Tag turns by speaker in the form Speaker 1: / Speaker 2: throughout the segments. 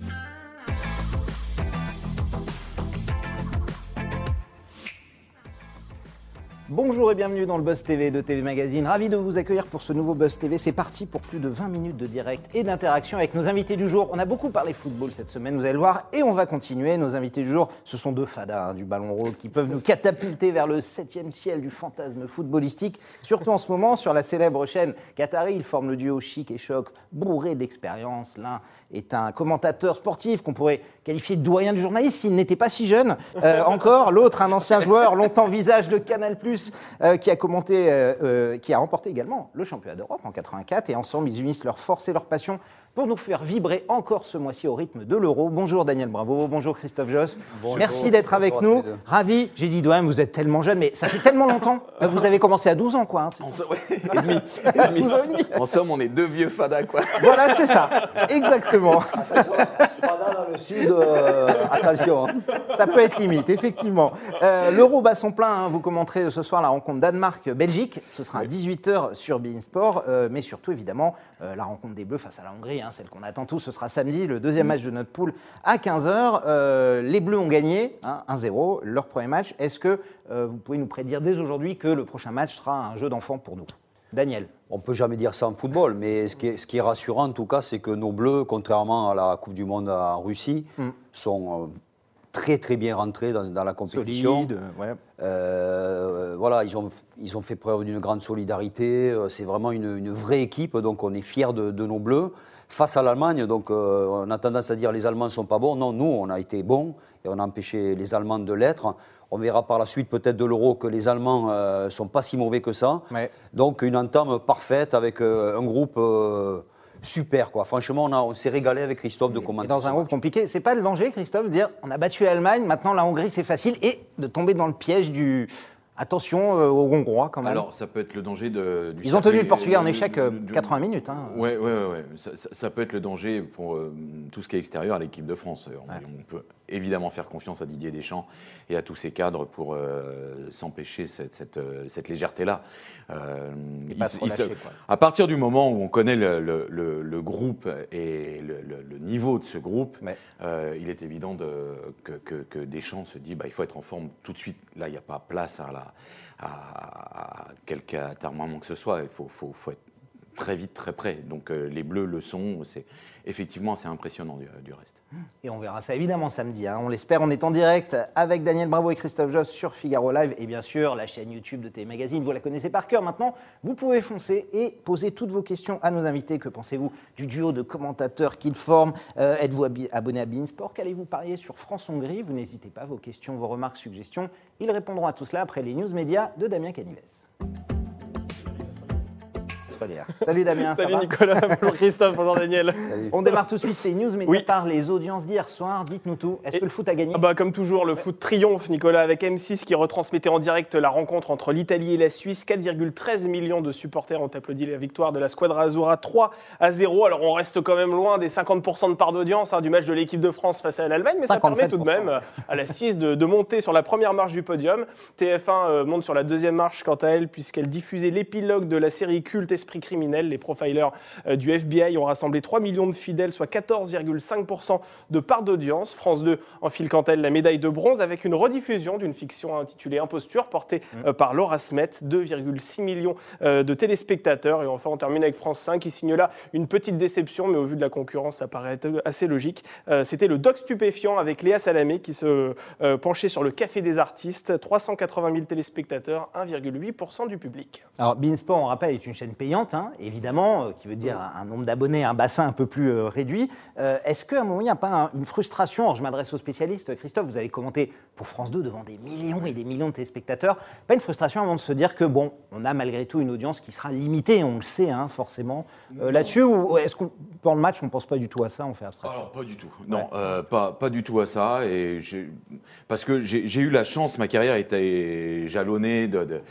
Speaker 1: you Bonjour et bienvenue dans le Buzz TV de TV Magazine. Ravi de vous accueillir pour ce nouveau Buzz TV. C'est parti pour plus de 20 minutes de direct et d'interaction avec nos invités du jour. On a beaucoup parlé football cette semaine, vous allez le voir, et on va continuer. Nos invités du jour, ce sont deux fadas hein, du ballon rôle qui peuvent nous catapulter vers le septième ciel du fantasme footballistique. Surtout en ce moment, sur la célèbre chaîne Qatari, ils forment le duo chic et choc, bourré d'expérience. L'un est un commentateur sportif qu'on pourrait qualifié de doyen du journaliste s'il n'était pas si jeune euh, encore. L'autre, un ancien joueur, longtemps visage de Canal+, euh, qui a commenté, euh, qui a remporté également le championnat d'Europe en 84. Et ensemble, ils unissent leur force et leur passion pour nous faire vibrer encore ce mois-ci au rythme de l'euro. Bonjour Daniel Bravo, bonjour Christophe Joss. Merci d'être avec nous. Ravi, j'ai dit doyen, vous êtes tellement jeune, mais ça fait tellement longtemps. Vous avez commencé à 12 ans, quoi. Hein,
Speaker 2: en, et demi. en somme, on est deux vieux fadas, quoi.
Speaker 1: Voilà, c'est ça. Exactement.
Speaker 3: Dans le sud, euh, attention. Hein.
Speaker 1: Ça peut être limite, effectivement. Euh, l'euro bat son plein. Hein. Vous commenterez ce soir la rencontre Danemark-Belgique. Ce sera à 18h sur Bein Sport. Euh, mais surtout, évidemment, la rencontre des Bleus face à la Hongrie celle qu'on attend tous, ce sera samedi, le deuxième match de notre poule à 15h. Euh, les Bleus ont gagné 1-0 leur premier match. Est-ce que euh, vous pouvez nous prédire dès aujourd'hui que le prochain match sera un jeu d'enfant pour nous? Daniel
Speaker 3: on ne peut jamais dire ça en football, mais ce qui est, ce qui est rassurant en tout cas, c'est que nos Bleus, contrairement à la Coupe du Monde en Russie, mm. sont euh, très très bien rentrés dans, la compétition.
Speaker 1: Solide, ouais.
Speaker 3: voilà, ils ont, ils ont fait preuve d'une grande solidarité. C'est vraiment une, vraie équipe, donc on est fiers de, de nos Bleus face à l'Allemagne. Donc euh, on a tendance à dire les Allemands ne sont pas bons. Non, nous, on a été bons et on a empêché les Allemands de l'être. On verra par la suite peut-être de l'Euro que les Allemands ne euh, sont pas si mauvais que ça. Donc une entame parfaite avec euh, un groupe super. Quoi. Franchement, on, on s'est régalé avec Christophe de commenter.
Speaker 1: Dans un groupe compliqué, c'est pas le danger, Christophe, de dire on a battu l'Allemagne, maintenant la Hongrie c'est facile, et de tomber dans le piège du Attention euh, aux Hongrois quand même.
Speaker 2: Alors ça peut être le danger de.
Speaker 1: Ils ont tenu le Portugais en échec 80 euh, minutes.
Speaker 2: Oui, ouais, ouais, Ça, peut être le danger pour euh, tout ce qui est extérieur à l'équipe de France. On, peut évidemment faire confiance à Didier Deschamps et à tous ses cadres pour s'empêcher cette, cette, légèreté-là. à partir du moment où on connaît le, groupe et le, niveau de ce groupe, il est évident de, que, que, que, Deschamps se dit bah, il faut être en forme tout de suite. Là, il n'y a pas place à la à, quelque atermoiement que ce soit. Il faut, être très vite, très près. Donc euh, les Bleus le sont. C'est effectivement assez impressionnant du, reste.
Speaker 1: Et on verra ça évidemment samedi. Hein. On l'espère. On est en direct avec Daniel Bravo et Christophe Joss sur Figaro Live et bien sûr la chaîne YouTube de Télé Magazine. Vous la connaissez par cœur maintenant. Vous pouvez foncer et poser toutes vos questions à nos invités. Que pensez-vous du duo de commentateurs qu'ils forment euh, Êtes-vous abonné à Beansport Qu'allez-vous parier sur France-Hongrie Vous n'hésitez pas. Vos questions, vos remarques, suggestions. Ils répondront à tout cela après les news médias de Damien Canives. Salut Damien.
Speaker 4: Salut Nicolas, bonjour Christophe, bonjour Daniel.
Speaker 1: On démarre tout de suite ces news, mais oui. par les audiences d'hier soir. Dites-nous tout. Est-ce que le foot a gagné
Speaker 4: ah bah, Comme toujours, le foot triomphe, Nicolas, avec M6 qui retransmettait en direct la rencontre entre l'Italie et la Suisse. 4,13 millions de supporters ont applaudi la victoire de la Squadra Azzurra 3 à 0. Alors on reste quand même loin des 50% de part d'audience hein, du match de l'équipe de France face à l'Allemagne, mais ça permet tout de même à la 6 de, monter sur la première marche du podium. TF1 euh, monte sur la deuxième marche quant à elle, puisqu'elle diffusait l'épilogue de la série culte Esprit criminel. Les profilers euh, du FBI ont rassemblé 3 millions de fidèles, soit 14,5% de part d'audience. France 2 enfile quant à elle la médaille de bronze avec une rediffusion d'une fiction intitulée Imposture portée mmh. euh, par Laura Smet, 2,6 millions euh, de téléspectateurs. Et enfin, on termine avec France 5 qui signe là une petite déception, mais au vu de la concurrence, ça paraît assez logique. C'était le doc stupéfiant avec Léa Salamé qui se penchait sur le Café des artistes, 380 000 téléspectateurs, 1,8% du public.
Speaker 1: Alors, Beansport, on rappelle, est une chaîne payante, hein, évidemment euh, qui veut dire un, nombre d'abonnés, un bassin un peu plus euh, réduit. Euh, est-ce qu'à un moment, il n'y a pas une frustration? Alors, je m'adresse aux spécialistes. Christophe, vous avez commenté pour France 2 devant des millions et des millions de téléspectateurs. Pas une frustration avant de se dire que, bon, on a malgré tout une audience qui sera limitée, on le sait, hein, forcément, là-dessus Ou est-ce qu'on, pendant le match, on ne pense pas du tout à ça On fait abstraction?
Speaker 2: Alors, pas du tout. Non, pas, pas du tout à ça. Et parce que j'ai eu la chance, ma carrière était jalonnée de, de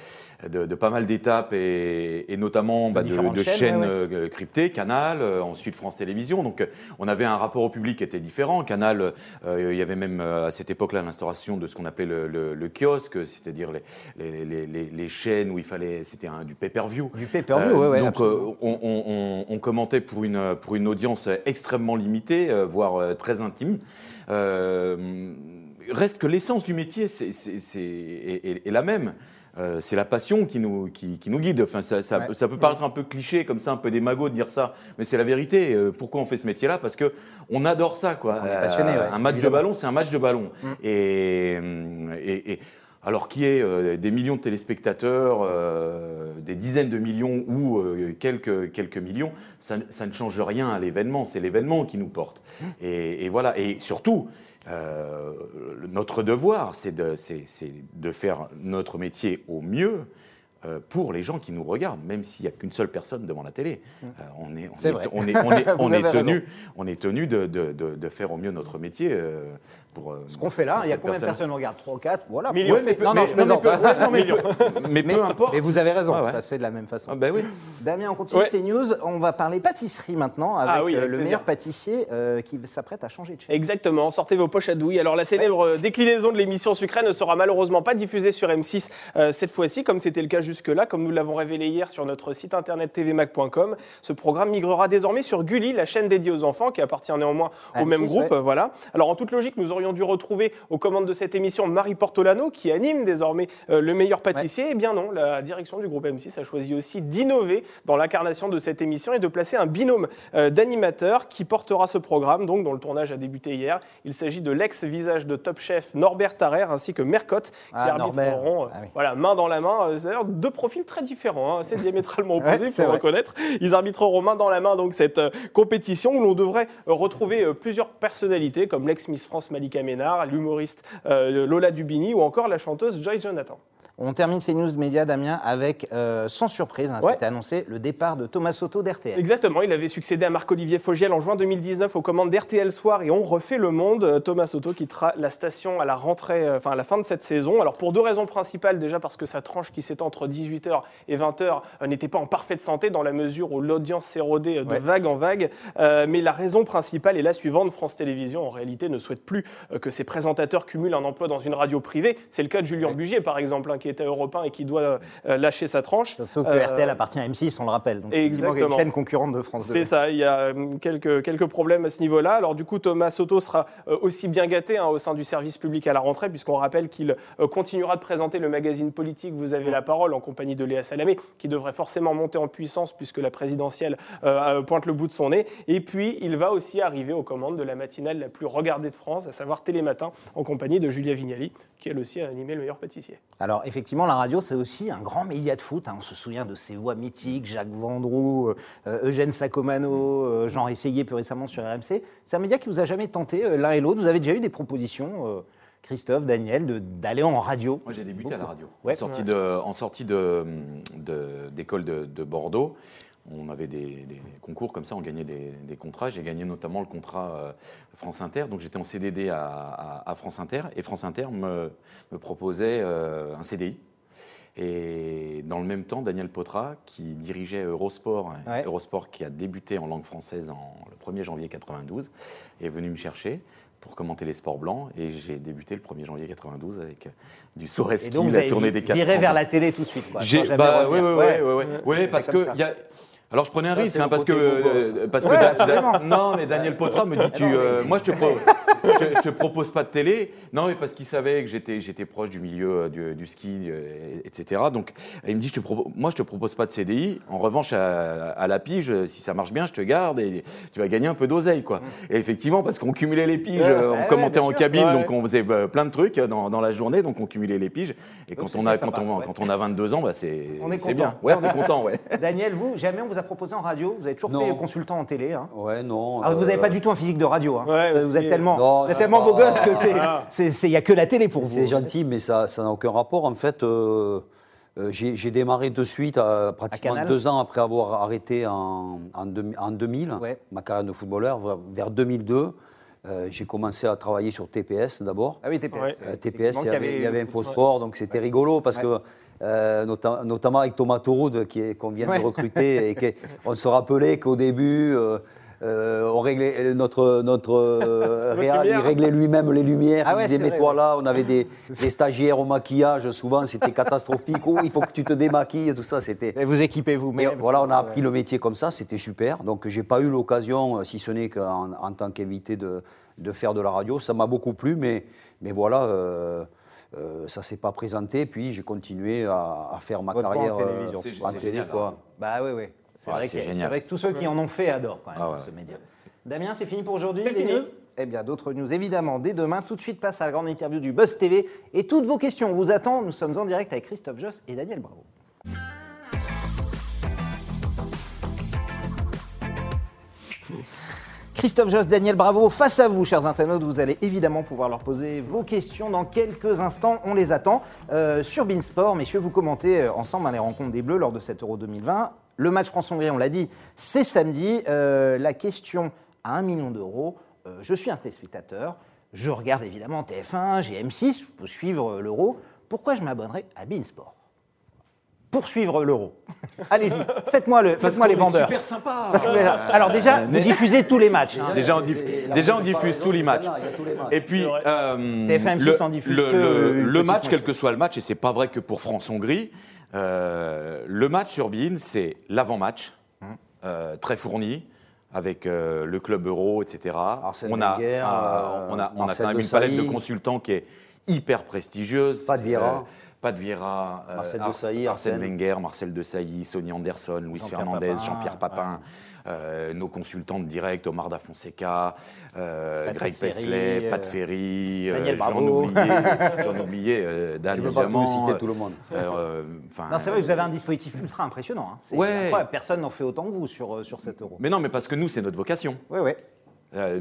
Speaker 2: de, pas mal d'étapes et, notamment bah, de, chaînes, cryptées, Canal, ensuite France Télévisions. Donc on avait un rapport au public qui était différent. Canal, il y avait même à cette époque-là l'instauration de ce qu'on appelait le, kiosque, c'est-à-dire les, les, chaînes où il fallait, c'était du pay-per-view.
Speaker 1: Du pay-per-view, oui.
Speaker 2: Donc on, on, commentait pour une, pour une audience extrêmement limitée, voire très intime. reste que l'essence du métier c'est, est, la même. Euh, c'est la passion qui nous, qui, nous guide. Enfin, ça, ça, peut paraître un peu cliché, comme ça, un peu démago de dire ça, mais c'est la vérité. Euh, pourquoi on fait ce métier-là? Parce que on adore ça, quoi.
Speaker 1: Euh,
Speaker 2: un match de ballon, c'est un match de ballon. Mm. Et, et, alors qu'il y ait des millions de téléspectateurs, des dizaines de millions ou quelques, quelques millions, ça, ne change rien à l'événement. C'est l'événement qui nous porte. Mm. Et, voilà. Et surtout, euh, notre devoir, c'est de, de, faire notre métier au mieux pour les gens qui nous regardent, même s'il n'y a qu'une seule personne devant la télé. Mmh. Euh, on, est, on, est, on, est, on, est, on, est, tenu, on est tenu de, de, de, faire au mieux notre métier.
Speaker 1: Euh, Ce qu'on fait là, il y a combien de personnes regardent 3 ou 4 Voilà.
Speaker 4: Millions. mais,
Speaker 1: non, non, je plaisante.
Speaker 2: Mais, peu importe.
Speaker 1: Et vous avez raison, ça se fait de la même façon.
Speaker 2: Ah, bah oui.
Speaker 1: Damien, on continue ces news. On va parler pâtisserie maintenant avec ah euh, le meilleur pâtissier euh, qui s'apprête à changer de chaîne.
Speaker 4: Exactement. Sortez vos poches à douille. Alors, la célèbre déclinaison de l'émission Sucré ne sera malheureusement pas diffusée sur M6 cette fois-ci, comme c'était le cas jusque-là, comme nous l'avons révélé hier sur notre site internet tvmac.com. Ce programme migrera désormais sur Gulli, la chaîne dédiée aux enfants, qui appartient néanmoins au même groupe. Voilà. Alors, en toute logique, nous aurions dû retrouver aux commandes de cette émission Marie Portolano, qui anime désormais euh, le meilleur pâtissier. Eh bien non, la direction du groupe M6 a choisi aussi d'innover dans l'incarnation de cette émission et de placer un binôme euh, d'animateurs qui portera ce programme, donc dont le tournage a débuté hier. Il s'agit de l'ex-visage de Top Chef Norbert Tarrer ainsi que Mercotte, qui ah, arbitreront euh, ah voilà, main dans la main. D'ailleurs deux profils très différents, hein, assez diamétralement opposés, il faut reconnaître. Ils arbitreront main dans la main donc cette compétition où l'on devrait retrouver plusieurs personnalités comme l'ex-Miss France Malika Ménard, l'humoriste euh, Lola Dubini ou encore la chanteuse Joy Jonathan.
Speaker 1: On termine ces news médias, Damien, avec, euh, sans surprise, hein, c'était annoncé, le départ de Thomas Soto d'RTL.
Speaker 4: Exactement, il avait succédé à Marc-Olivier Fogiel en juin 2019 aux commandes d'RTL Soir et on refait le monde. Euh, Thomas Soto quittera la station à la rentrée, euh, enfin à la fin de cette saison. Alors pour deux raisons principales, déjà parce que sa tranche qui s'étend entre 18h et 20h n'était pas en parfaite santé dans la mesure où l'audience s'érodait de vague en vague. mais la raison principale est la suivante, France Télévisions en réalité ne souhaite plus que ses présentateurs cumulent un emploi dans une radio privée. C'est le cas de Julien Bugier par exemple, hein, qui était européen et qui doit euh, lâcher sa tranche.
Speaker 1: Surtout que RTL euh, appartient à M6, on le rappelle. Donc
Speaker 4: exactement.
Speaker 1: une chaîne concurrente de France 2.
Speaker 4: C'est ça, il y a euh, quelques, quelques problèmes à ce niveau-là. Alors du coup, Thomas Soto sera aussi bien gâté hein, au sein du service public à la rentrée, puisqu'on rappelle qu'il continuera de présenter le magazine politique Vous avez la parole en compagnie de Léa Salamé, qui devrait forcément monter en puissance puisque la présidentielle pointe le bout de son nez. Et puis, il va aussi arriver aux commandes de la matinale la plus regardée de France, à savoir Télématin, en compagnie de Julia Vignali, qui elle aussi a animé le meilleur pâtissier.
Speaker 1: Alors effectivement, la radio, c'est aussi un grand média de foot. Hein. On se souvient de ses voix mythiques, Jacques Vendroux, euh, Eugène Sacomano, euh, Jean Essayé plus récemment sur RMC. C'est un média qui vous a jamais tenté euh, l'un et l'autre. Vous avez déjà eu des propositions Christophe, Daniel, d'aller en radio?
Speaker 2: Moi, j'ai débuté à la radio. En sortie d'école de, de, Bordeaux, on avait des, concours comme ça, on gagnait des, contrats. J'ai gagné notamment le contrat euh, France Inter, donc j'étais en CDD à, France Inter, et France Inter me, proposait euh, un CDI. Et dans le même temps, Daniel Potra, qui dirigeait Eurosport, Eurosport qui a débuté en langue française en, le 1er janvier 92, est venu me chercher pour commenter les sports blancs. Et j'ai débuté le 1er janvier 92 avec du Soreski, la tournée des 4
Speaker 1: viré vers la télé tout de suite. Quoi,
Speaker 2: bah, oui, oui, oui, oui, parce que alors je prenais un risque, hein, parce que, euh, parce que non, mais Daniel Potra me dit, tu, euh, moi je te, je, te propose pas de télé, non, mais parce qu'il savait que j'étais, j'étais proche du milieu euh, du, ski, etc. Donc il me dit, je te moi je te propose pas de CDI, en revanche à, la pige, si ça marche bien, je te garde et tu vas gagner un peu d'oseille, quoi. Et effectivement, parce qu'on cumulait les piges, on commentait en cabine, donc on faisait plein de trucs dans, dans, la journée, donc on cumulait les piges. Et quand on a, quand on, quand on a 22 ans, bah c'est, c'est bien. Ouais, on est content, ouais.
Speaker 1: Daniel, vous, jamais on vous a proposé en radio Vous avez toujours fait consultant en télé hein
Speaker 3: Ouais, non.
Speaker 1: Alors, vous n'avez pas du tout un physique de radio. Hein. vous êtes tellement, vous êtes tellement beau gosse que c'est, il n'y a que la télé pour vous.
Speaker 3: C'est gentil, mais ça n'a aucun rapport. En fait, euh, euh, j'ai, démarré de suite, euh, pratiquement deux ans après avoir arrêté en, en, 2000, ma carrière de footballeur, vers 2002. j'ai commencé à travailler sur TPS d'abord.
Speaker 1: Ah oui, TPS.
Speaker 3: TPS, il y, avait, il y avait InfoSport, donc c'était rigolo parce que euh, notamment avec Thomas Touroud qu'on vient de recruter. et on se rappelait qu'au début, euh, euh, on réglait, notre, notre réal, il réglait lui-même les lumières. Ah il disait Mets-toi là. On avait des, stagiaires au maquillage. Souvent, c'était catastrophique. oh, il faut que tu te démaquilles. Tout ça, c'était.
Speaker 1: Et vous équipez vous.
Speaker 3: Mais voilà, on a appris le métier comme ça. C'était super. Donc, j'ai pas eu l'occasion, si ce n'est qu'en en tant qu'invité, de, de, faire de la radio. Ça m'a beaucoup plu, mais, mais voilà. Euh, ça ne s'est pas présenté, puis j'ai continué à, faire ma carrière en
Speaker 1: euh, télévision.
Speaker 2: c'est génial, quoi.
Speaker 1: Hein. Bah oui, oui. C'est vrai, que tous ceux qui en ont fait adorent quand même ah ce média. Damien, c'est fini pour aujourd'hui
Speaker 4: C'est fini.
Speaker 1: Eh bien, d'autres news, évidemment, dès demain. Tout de suite, passe à la grande interview du Buzz TV. Et toutes vos questions, on vous attend. Nous sommes en direct avec Christophe Joss et Daniel Bravo. Christophe Joss, Daniel Bravo, face à vous, chers internautes. Vous allez évidemment pouvoir leur poser vos questions dans quelques instants. On les attend euh, sur Beansport. Messieurs, vous commentez euh, ensemble les rencontres des Bleus lors de cet Euro 2020. Le match France-Hongrie, on l'a dit, c'est samedi. Euh, la question à 1 million d'euros. je suis un téléspectateur. Je regarde évidemment TF1, j'ai M6 pour suivre l'Euro. Pourquoi je m'abonnerai à Beansport poursuivre l'euro. Allez-y, faites-moi le, faites-moi les vendeurs.
Speaker 2: Super sympa.
Speaker 1: alors déjà, vous diffusez tous les matchs. Hein.
Speaker 2: Déjà, on, déjà, on diffuse tous les matchs. Et puis, euh,
Speaker 1: le,
Speaker 2: le, match, quel que soit le match, et c'est pas vrai que pour France-Hongrie, euh, le match sur Bein, c'est l'avant-match, hum. euh, très fourni avec le club euro, etc.
Speaker 3: on a,
Speaker 2: on a, on a quand même une palette de consultants qui est hyper prestigieuse.
Speaker 3: Pas de.
Speaker 2: Pas de Vieira,
Speaker 3: euh, Marcel Desailly,
Speaker 2: Arsène Wenger, Marcel Desailly, Sonny Anderson, Luis Fernandez, Jean-Pierre Papin, euh, nos consultants de direct, Omar Da Fonseca, euh, Greg Pesley, Pat Ferry, j'en oubliais, j'en oubliais, Dan,
Speaker 3: évidemment. Pas citer tout le monde.
Speaker 1: non, c'est vrai que vous avez un dispositif ultra impressionnant. Hein.
Speaker 2: Ouais.
Speaker 1: Personne n'en fait autant que vous sur, sur cet euro.
Speaker 2: Mais non, mais parce que nous, c'est notre vocation.
Speaker 1: Oui, oui.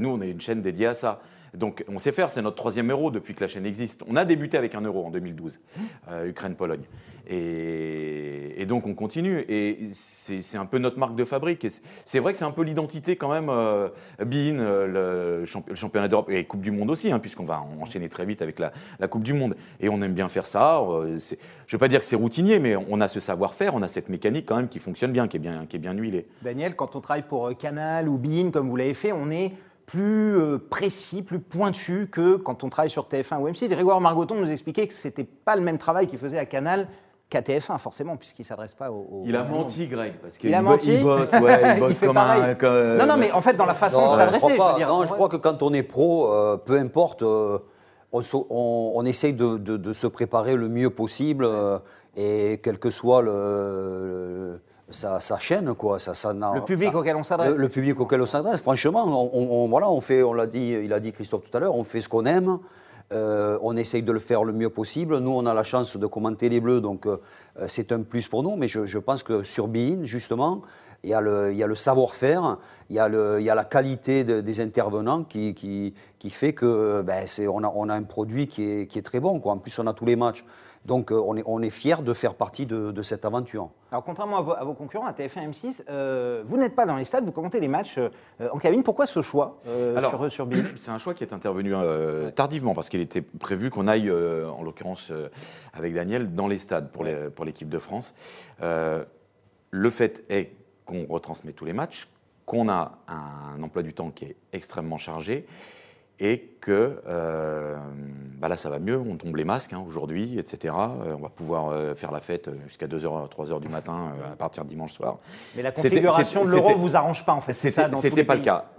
Speaker 2: nous, on est une chaîne dédiée à ça. Donc on sait faire, c'est notre troisième euro depuis que la chaîne existe. On a débuté avec un euro en 2012, euh, Ukraine-Pologne. Et, donc on continue. Et c'est un peu notre marque de fabrique. C'est vrai que c'est un peu l'identité quand même, euh, BIN, euh, le, championnat d'Europe et Coupe du Monde aussi, hein, puisqu'on va enchaîner très vite avec la, Coupe du Monde. Et on aime bien faire ça. je ne veux pas dire que c'est routinier, mais on a ce savoir-faire, on a cette mécanique quand même qui fonctionne bien, qui est bien, qui est bien huilée.
Speaker 1: Daniel, quand on travaille pour Canal ou BIN, comme vous l'avez fait, on est plus euh, précis, plus pointu que quand on travaille sur TF1 ou M6. Grégoire Margoton nous expliquait que ce n'était pas le même travail qu'il faisait à Canal qu'à TF1, forcément, puisqu'il ne s'adresse pas au.
Speaker 2: il a menti, Greg, parce
Speaker 1: qu'il il, il
Speaker 2: bosse, ouais, il bosse comme un.
Speaker 1: non, non, mais en fait, dans la façon de s'adresser, je.
Speaker 3: Non, crois que quand on est pro, euh, peu importe, euh, on, on, essaye de, de, se préparer le mieux possible, et quel que soit le sa, chaîne, quoi. Ça, ça
Speaker 1: le public auquel on s'adresse.
Speaker 3: Le, public auquel on s'adresse. Franchement, on, voilà, on fait, on l'a dit, il a dit Christophe tout à l'heure, on fait ce qu'on aime. Euh, on essaye de le faire le mieux possible. Nous, on a la chance de commenter les Bleus, donc euh, c'est un plus pour nous. Mais je, pense que sur Bein, justement, il y a le, le savoir-faire, il, y a la qualité des intervenants qui, qui, fait que ben, on, a, on, a, un produit qui est, qui est très bon. Quoi. En plus, on a tous les matchs. Donc euh, on est, on est fiers de faire partie de, cette aventure.
Speaker 1: Alors contrairement à vos, concurrents, à TF1 M6, euh, vous n'êtes pas dans les stades, vous commentez les matchs euh, en cabine. Pourquoi ce choix sur, sur
Speaker 2: C'est un choix qui est intervenu tardivement parce qu'il était prévu qu'on aille, en l'occurrence avec Daniel, dans les stades pour l'équipe de France. le fait est qu'on retransmet tous les matchs, qu'on a un emploi du temps qui est extrêmement chargé et que euh, bah là ça va mieux, on tombe les masques hein, aujourd'hui, etc. Euh, on va pouvoir euh, faire la fête jusqu'à 2h, 3h du matin à partir de dimanche soir.
Speaker 1: Mais la configuration de l'euro vous arrange pas en fait.
Speaker 2: C'était pas le cas.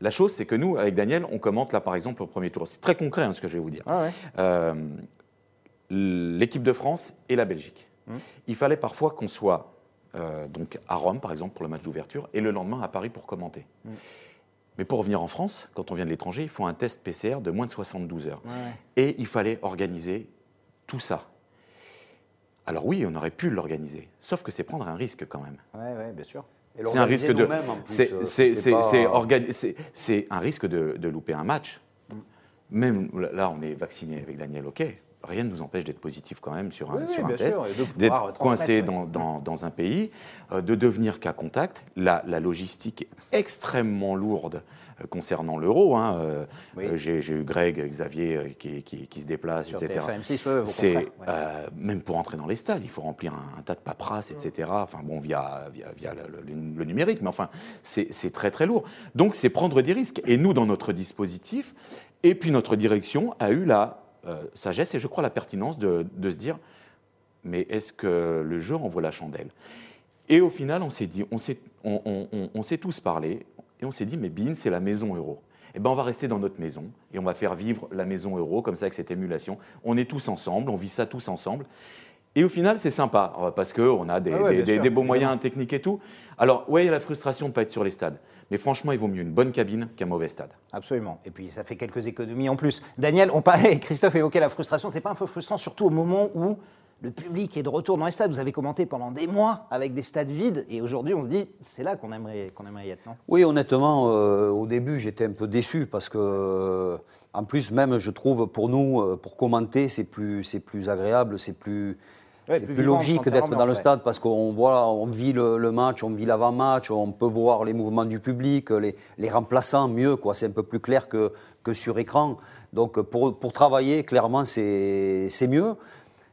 Speaker 2: La chose, c'est que nous, avec Daniel, on commente là par exemple au premier tour. C'est très concret hein, ce que je vais vous dire.
Speaker 1: Ah
Speaker 2: l'équipe de France et la Belgique. Hum. Il fallait parfois qu'on soit donc à Rome par exemple pour le match d'ouverture et le lendemain à Paris pour commenter. Hum. Mais pour revenir en France, quand on vient de l'étranger, il faut un test PCR de moins de 72 heures. Et il fallait organiser tout ça. Alors oui, on aurait pu l'organiser, sauf que c'est prendre un risque quand même.
Speaker 1: Oui, ouais, bien sûr.
Speaker 2: C'est un risque de. C'est un risque de, louper un match. Mm. Même là, on est vacciné avec Daniel, ok. Rien ne nous empêche d'être positif quand même sur un, test, d'être coincé dans, un pays, euh, de devenir cas contact. La, la logistique est extrêmement lourde euh, concernant l'euro. Hein, euh, j'ai, eu Greg, Xavier qui, se déplacent, etc. C'est même pour entrer dans les stades, il faut remplir un, tas de paperasses, etc. Enfin bon, via, via, le, numérique, mais enfin c'est très très lourd. Donc c'est prendre des risques. Et nous, dans notre dispositif, et puis notre direction a eu la euh, sagesse et je crois la pertinence de, se dire mais est-ce que le jeu envoie la chandelle? Et au final, on s'est dit, on s'est, on, s'est tous parlé et on s'est dit mais Bean, c'est la maison euro. Eh ben, on va rester dans notre maison et on va faire vivre la maison euro comme ça avec cette émulation. On est tous ensemble, on vit ça tous ensemble. Et au final, c'est sympa euh, parce qu'on a des, ah beaux moyens techniques et tout. Alors, oui, il y a la frustration de ne pas être sur les stades. Mais franchement, il vaut mieux une bonne cabine qu'un mauvais stade.
Speaker 1: Absolument. Et puis, ça fait quelques économies en plus. Daniel, on parlait, Christophe évoquait la frustration. C'est pas un peu frustrant, surtout au moment où le public est de retour dans les stades. Vous avez commenté pendant des mois avec des stades vides. Et aujourd'hui, on se dit, c'est là qu'on aimerait, qu'on aimerait y être, non?
Speaker 3: Oui, honnêtement, euh, au début, j'étais un peu déçu parce que, en plus, même, je trouve, pour nous, euh, pour commenter, c'est plus, c'est plus agréable, c'est plus c'est plus, logique d'être dans le stade parce qu'on voit, on vit le, match, on vit l'avant-match, on peut voir les mouvements du public, les, les remplaçants mieux, quoi. C'est un peu plus clair que, que sur écran. Donc pour, pour travailler, clairement, c'est mieux.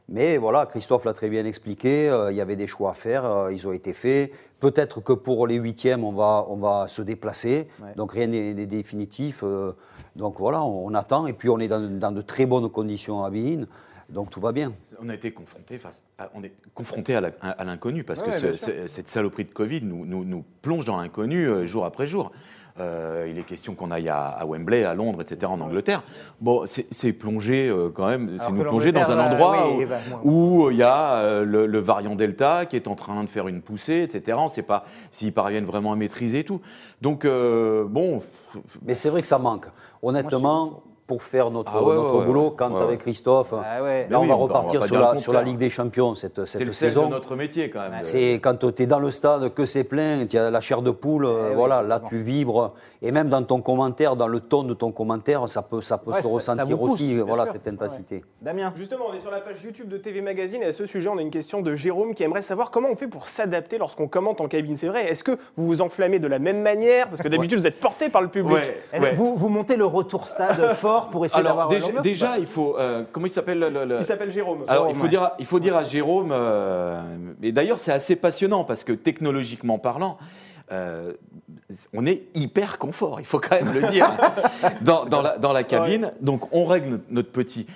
Speaker 3: Mais voilà, Christophe l'a très bien expliqué, euh, il y avait des choix à faire, euh, ils ont été faits. Peut-être que pour les huitièmes, on va, on va se déplacer, donc rien n'est définitif. Euh, donc voilà, on, attend, et puis on est dans, dans de très bonnes conditions à Bine. Donc tout va bien.
Speaker 2: On a été confronté face, on est confronté à l'inconnu parce que cette saloperie de Covid nous, nous, plonge dans l'inconnu euh, jour après jour. Euh, il est question qu'on aille à, Wembley, à Londres, etc., en Angleterre. Bon, c'est plonger euh, quand même, c'est nous plonger dans un endroit où, il y a le, variant Delta qui est en train de faire une poussée, etc. On ne sait pas s'ils parviennent vraiment à maîtriser tout. Donc, bon.
Speaker 3: Mais c'est vrai que ça manque. Honnêtement pour faire notre, ah notre boulot. Quand avec Christophe, ah là, on va repartir sur, la, sur la Ligue des Champions cette, cette
Speaker 2: le
Speaker 3: saison.
Speaker 2: C'est notre métier quand même.
Speaker 3: C'est quand tu es dans le stade, que c'est plein, tu as la chair de poule, eh voilà, là tu vibres. Et même dans ton commentaire, dans le ton de ton commentaire, ça peut, ça peut se ressentir aussi, voilà, cette intensité.
Speaker 4: Damien Justement, on est sur la page YouTube de TV Magazine et à ce sujet, on a une question de Jérôme qui aimerait savoir comment on fait pour s'adapter lorsqu'on commente en cabine. C'est vrai, est-ce que vous vous enflammez de la même manière? Parce que d'habitude, vous êtes porté par le public.
Speaker 1: Vous, vous montez le retour stade fort pour essayer d'avoir
Speaker 2: déjà, déjà il faut. Euh, comment il s'appelle
Speaker 4: le, Il s'appelle Jérôme.
Speaker 2: Alors, il, faut dire, il faut dire à Jérôme. Euh, et d'ailleurs, c'est assez passionnant parce que technologiquement parlant, euh, on est hyper confort, il faut quand même le dire, dans, la, dans, la, cabine. Donc, on règle notre petit.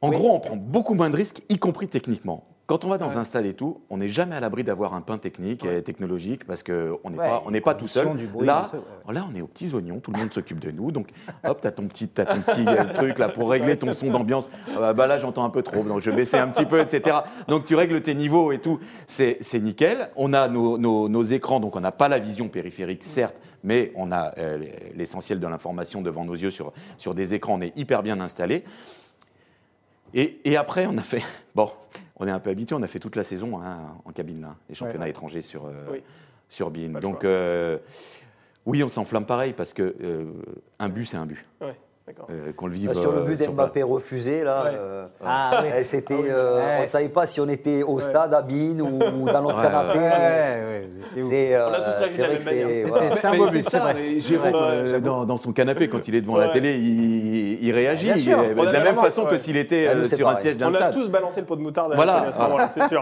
Speaker 2: En gros, on prend beaucoup moins de risques, y compris techniquement. Quand on va dans un stade et tout, on n'est jamais à l'abri d'avoir un pain technique et technologique parce qu'on n'est pas, on n'est pas tout seul. là, là, on est aux petits oignons, tout le monde s'occupe de nous. Donc, hop, tu as ton petit, as ton petit euh, truc là pour régler ton son d'ambiance. Ah bah là, j'entends un peu trop, donc je vais baisser un petit peu, etc. Donc, tu règles tes niveaux et tout. C'est nickel. On a nos, nos, écrans, donc on n'a pas la vision périphérique, certes, mais on a euh, l'essentiel de l'information devant nos yeux sur, sur des écrans. On est hyper bien installé. Et, et après, on a fait. Bon, on est un peu habitué, on a fait toute la saison hein, en cabine, là, les championnats étrangers sur, euh, sur BIN. Donc, euh, oui, on s'enflamme pareil parce que euh, un but, c'est un but.
Speaker 3: Euh, qu'on le vive. Bah, sur le but d'Mbappé refusé, là, euh, ah, oui. c'était, ah euh, on ne savait pas si on était au stade à Bine ou, dans notre canapé.
Speaker 4: C'est, on a tous la même
Speaker 2: C'est ça, Jérôme, dans, dans, son canapé, quand il est devant la télé, il, il réagit. De la même façon que s'il était ah, sur un siège d'un
Speaker 4: stade. On a tous balancé le pot de moutarde
Speaker 2: voilà, à ce moment-là, c'est sûr.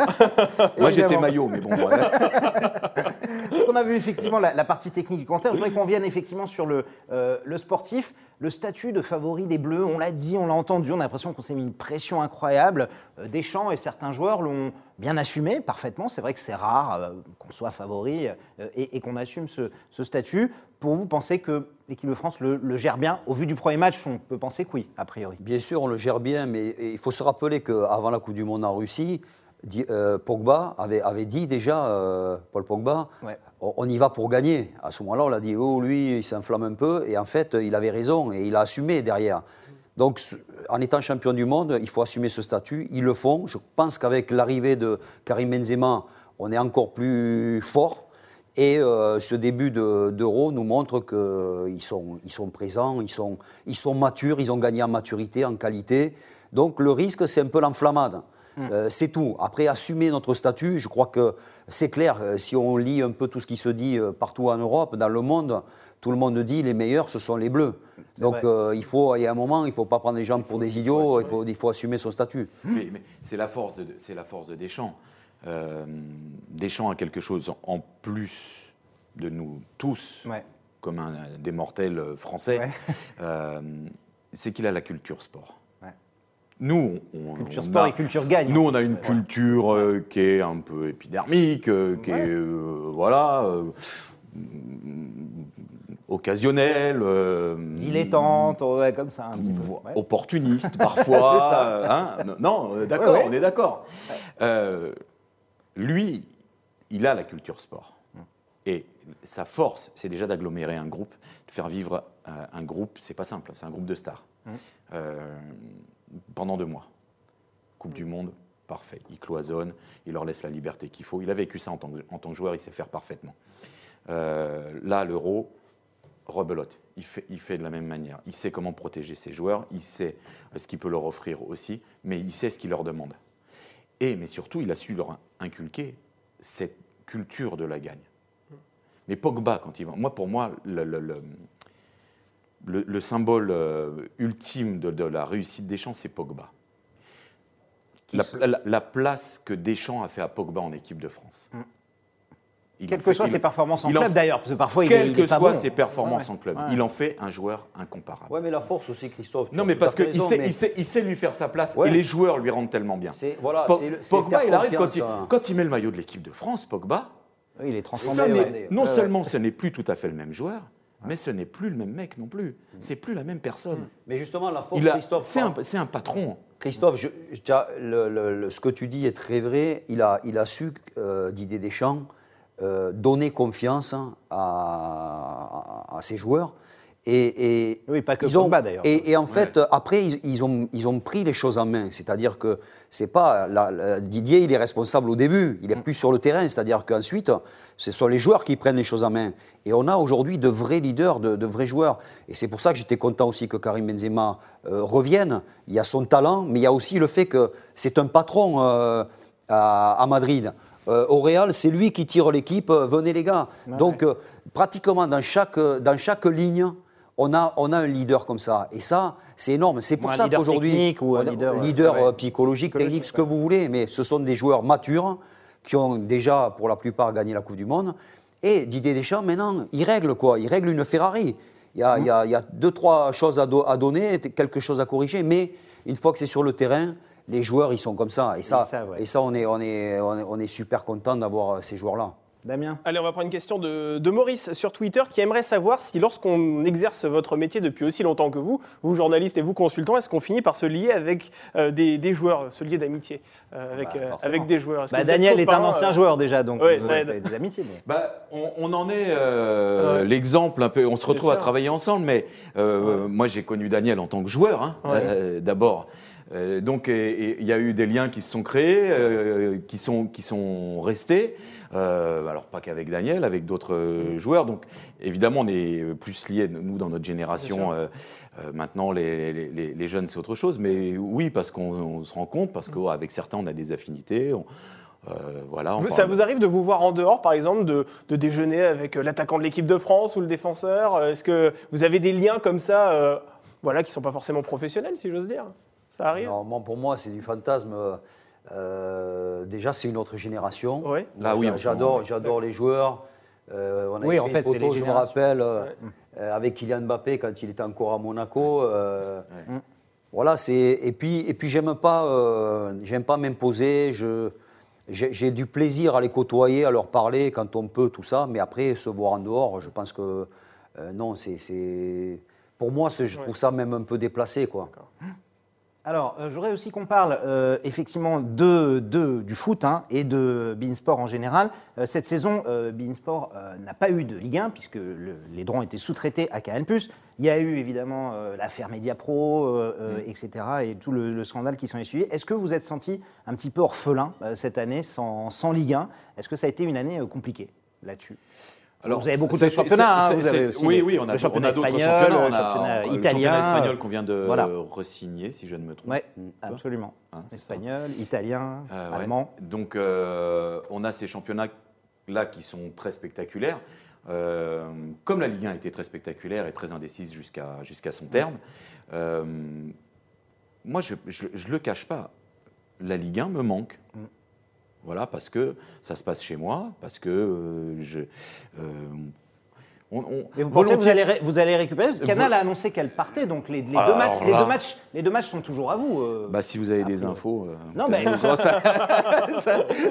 Speaker 2: Moi, j'étais maillot, mais bon.
Speaker 1: On a vu effectivement la partie technique du commentaire. Je voudrais qu'on vienne effectivement sur le sportif le statut de favori des Bleus, on l'a dit, on l'a entendu, on a l'impression qu'on s'est mis une pression incroyable. Euh, Deschamps et certains joueurs l'ont bien assumé parfaitement. C'est vrai que c'est rare euh, qu'on soit favori euh, et, qu'on assume ce, statut. Pour vous, pensez que l'équipe de France le, gère bien Au vu du premier match, on peut penser que oui, a priori.
Speaker 3: Bien sûr, on le gère bien, mais il faut se rappeler qu'avant la Coupe du Monde en Russie, Pogba avait, avait, dit déjà, Paul Pogba, on y va pour gagner. À ce moment-là, on l'a dit, oh, lui, il s'inflamme un peu. Et en fait, il avait raison et il a assumé derrière. Donc, en étant champion du monde, il faut assumer ce statut. Ils le font. Je pense qu'avec l'arrivée de Karim Benzema, on est encore plus fort. Et euh, ce début d'Euro nous montre qu'ils sont, ils sont présents, ils sont, ils sont matures, ils ont gagné en maturité, en qualité. Donc le risque, c'est un peu l'enflammade. Mm. Euh, c'est tout. Après, assumer notre statut, je crois que c'est clair. Euh, si on lit un peu tout ce qui se dit euh, partout en Europe, dans le monde, tout le monde dit les meilleurs, ce sont les bleus. Donc il faut, il y a un moment, il ne faut pas prendre les gens pour des idiots, il faut, il faut, assumer son statut.
Speaker 2: Mais, c'est la, force de, la force de Deschamps. Deschamps a quelque chose en plus de nous tous, comme un, des mortels français, c'est qu'il a la culture sport. Nous,
Speaker 1: on, culture sport et culture gagne.
Speaker 2: Nous, on a une culture euh, qui est un peu épidermique, euh, qui est euh, voilà occasionnelle,
Speaker 1: dilettante, ouais, comme ça,
Speaker 2: opportuniste parfois. ça. Hein. non, d'accord, on est d'accord. lui, il a la culture sport. Et sa force, c'est déjà d'agglomérer un groupe, de faire vivre un groupe. C'est pas simple, c'est un groupe de stars. Mmh pendant deux mois. Coupe du Monde, parfait. Il cloisonne, il leur laisse la liberté qu'il faut. Il a vécu ça en tant que, joueur, il sait faire parfaitement. Euh, là, l'euro, rebelote. Il fait, de la même manière. Il sait comment protéger ses joueurs, il sait ce qu'il peut leur offrir aussi, mais il sait ce qu'il leur demande. Et, mais surtout, il a su leur inculquer cette culture de la gagne. Mais Pogba, quand il va. Moi, pour moi, le, symbole euh, ultime de, la réussite Deschamps, c'est Pogba. La, place que Deschamps a fait à Pogba en équipe de France.
Speaker 1: Mm. Quelles que soient ses performances en club d'ailleurs, parce que parfois il,
Speaker 2: Quelles que
Speaker 1: soient
Speaker 2: ses performances en club, il en fait un joueur incomparable.
Speaker 3: Ouais, mais la force aussi, Christophe.
Speaker 2: Non, mais parce qu'il sait, il sait, lui faire sa place et les joueurs lui rendent tellement bien.
Speaker 3: Voilà,
Speaker 2: Pogba, il arrive quand il, quand il, met le maillot de l'équipe de France, Pogba.
Speaker 1: il est transformé.
Speaker 2: Non seulement ce n'est plus tout à fait le même joueur, mais ce n'est plus le même mec non plus. C'est plus la même personne.
Speaker 3: Mais justement, la force, Christophe.
Speaker 2: C'est un, patron.
Speaker 3: Christophe, je, ce que tu dis est très vrai. Il a, il a su, euh, Didier Deschamps, euh, donner confiance à, à, ses joueurs.
Speaker 1: Et, oui, pas que
Speaker 3: ils
Speaker 1: d'ailleurs.
Speaker 3: Et, en fait, après, ils, ont, ils ont pris les choses en main. C'est-à-dire que c'est pas Didier, il est responsable au début, il est mm. plus sur le terrain. C'est-à-dire qu'ensuite, ce sont les joueurs qui prennent les choses en main. Et on a aujourd'hui de vrais leaders, de, vrais joueurs. Et c'est pour ça que j'étais content aussi que Karim Benzema euh, revienne. Il y a son talent, mais il y a aussi le fait que c'est un patron euh, à, Madrid. Euh, au Real, c'est lui qui tire l'équipe. venez les gars. Donc, pratiquement dans chaque, dans chaque ligne, on a, on a un leader comme ça. Et ça, c'est énorme. C'est pour ça qu'aujourd'hui,
Speaker 1: ou un leader,
Speaker 3: leader euh, psychologique, technique, ce que vous voulez, mais ce sont des joueurs matures qui ont déjà, pour la plupart, gagné la Coupe du Monde. Et Didier Deschamps, maintenant, il règle quoi Il règle une Ferrari. Il y a, il y a, deux, trois choses à, donner, quelque chose à corriger, mais une fois que c'est sur le terrain, les joueurs, ils sont comme ça. Et ça, et ça, on, est, on, est, on est super content d'avoir ces joueurs-là.
Speaker 1: Damien.
Speaker 4: Allez, on va prendre une question de, Maurice sur Twitter qui aimerait savoir si lorsqu'on exerce votre métier depuis aussi longtemps que vous, vous journaliste et vous consultant, est-ce qu'on finit par se lier avec euh, des, joueurs, se lier d'amitié euh, avec, bah, euh, avec des joueurs.
Speaker 1: Bah, Daniel est un ancien joueur déjà, donc
Speaker 4: ouais,
Speaker 1: des amitiés.
Speaker 2: Bah, on, en est l'exemple un peu, on se retrouve à travailler ensemble, mais moi j'ai connu Daniel en tant que joueur, hein, d'abord. donc il y a eu des liens qui se sont créés, qui, sont, qui sont restés. Euh, alors pas qu'avec Daniel, avec d'autres euh, joueurs. Donc évidemment, on est plus liés, nous, dans notre génération. Euh, maintenant, les, jeunes, c'est autre chose. Mais oui, parce qu'on se rend compte, parce qu'avec certains, on a des affinités. voilà,
Speaker 4: ça vous arrive de vous voir en dehors, par exemple, de, déjeuner avec l'attaquant de l'équipe de France ou le défenseur? Est-ce que vous avez des liens comme ça, voilà, qui ne sont pas forcément professionnels, si j'ose dire? Ça arrive?
Speaker 3: Non, Pour moi, c'est du fantasme. Euh, déjà, c'est une autre génération.
Speaker 4: Oui.
Speaker 3: Là, oui, j'adore, j'adore les joueurs. Euh, on a oui, en fait, photo, je me rappelle, euh, avec Kylian Mbappé quand il était encore à Monaco. Mm. Voilà, c'est et puis et puis j'aime pas, j'aime pas m'imposer. Je j'ai du plaisir à les côtoyer, à leur parler quand on peut, tout ça. Mais après, se voir en dehors, je pense que non, c'est pour moi, je trouve ça même un peu déplacé, quoi.
Speaker 1: Alors, euh, j'aurais aussi qu'on parle euh, effectivement de, du foot hein, et de Beansport en général. Euh, cette saison, Beansport n'a pas eu de Ligue 1 puisque les droits ont été sous-traités à Canal+. Il y a eu évidemment l'affaire Mediapro, mm. etc. et tout le, scandale qui s'en est suivi. Est-ce que vous êtes senti un petit peu orphelin cette année sans, sans Ligue 1 Est-ce que ça a été une année compliquée là-dessus? Alors, vous avez beaucoup de championnats. Hein,
Speaker 2: oui, oui, on a, championnat d'autres championnats. On a championnat italien, espagnol qu'on vient de voilà. re-signer, si je ne me trompe.
Speaker 1: Oui, absolument. Hein, espagnol, italien, euh, allemand.
Speaker 2: Donc, euh, on a ces championnats-là qui sont très spectaculaires. Euh, comme la Ligue 1 était très spectaculaire et très indécise jusqu'à jusqu'à son terme, euh, moi, je ne le cache pas, la Ligue 1 me manque. Voilà, parce que ça se passe chez moi, parce que euh, je,
Speaker 1: on, vous pensez que vous allez, vous allez récupérer Canal a annoncé qu'elle partait, donc les, deux, matchs, les, deux matchs, les deux matchs sont toujours à vous.
Speaker 2: Euh, bah, si vous avez des infos.
Speaker 1: Euh, non, mais
Speaker 2: ça,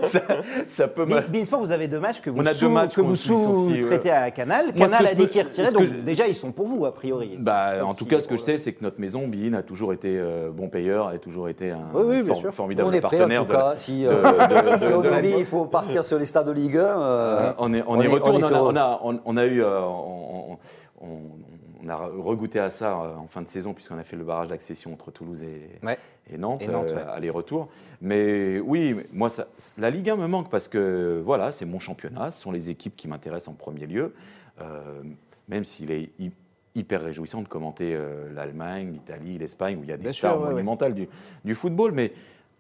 Speaker 2: ça, ça, peut.
Speaker 1: Mais vous avez deux matchs que vous, sous, que vous sous-traitez à Canal. Canal a dit qu'il retirait, donc déjà ils sont pour vous a priori.
Speaker 2: Bah, en tout cas, ce que je sais, c'est que notre maison, Bein, a toujours été euh, bon payeur, a toujours été un formidable partenaire. En tout cas,
Speaker 3: si on dit il faut partir sur les stades de Ligue 1,
Speaker 2: on y retourne. On a eu on, a regoûté à ça euh, en fin de saison, puisqu'on a fait le barrage d'accession entre Toulouse et, Nantes, euh, aller-retour. Mais oui, moi, la Ligue 1 me manque parce que voilà, c'est mon championnat, ce sont les équipes qui m'intéressent en premier lieu, euh, même s'il est hyper réjouissant de commenter l'Allemagne, l'Italie, l'Espagne, où il y a des stars monumentales du, du, football. Mais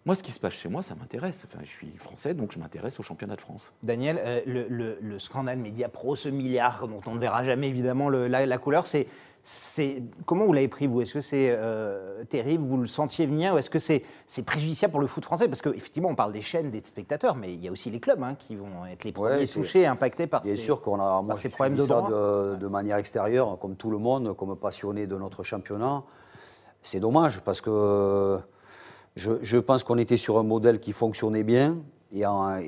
Speaker 2: moi, ce qui se passe chez moi, ça m'intéresse. Enfin, je suis français, donc je m'intéresse au championnat de France.
Speaker 1: Daniel, euh, le, scandale Média Pro, ce milliard dont on ne verra jamais évidemment la, couleur, c'est comment vous l'avez pris vous? Est-ce que c'est euh, terrible? Vous le sentiez venir? Ou est-ce que c'est préjudiciable pour le foot français? Parce qu'effectivement, on parle des chaînes, des spectateurs, mais il y a aussi les clubs hein, qui vont être les premiers touchés, impactés par ces,
Speaker 3: sûr qu'on a moi, ces problèmes de droit. De, de, manière extérieure, comme tout le monde, comme passionné de notre championnat. C'est dommage parce que je, pense qu'on était sur un modèle qui fonctionnait bien et en,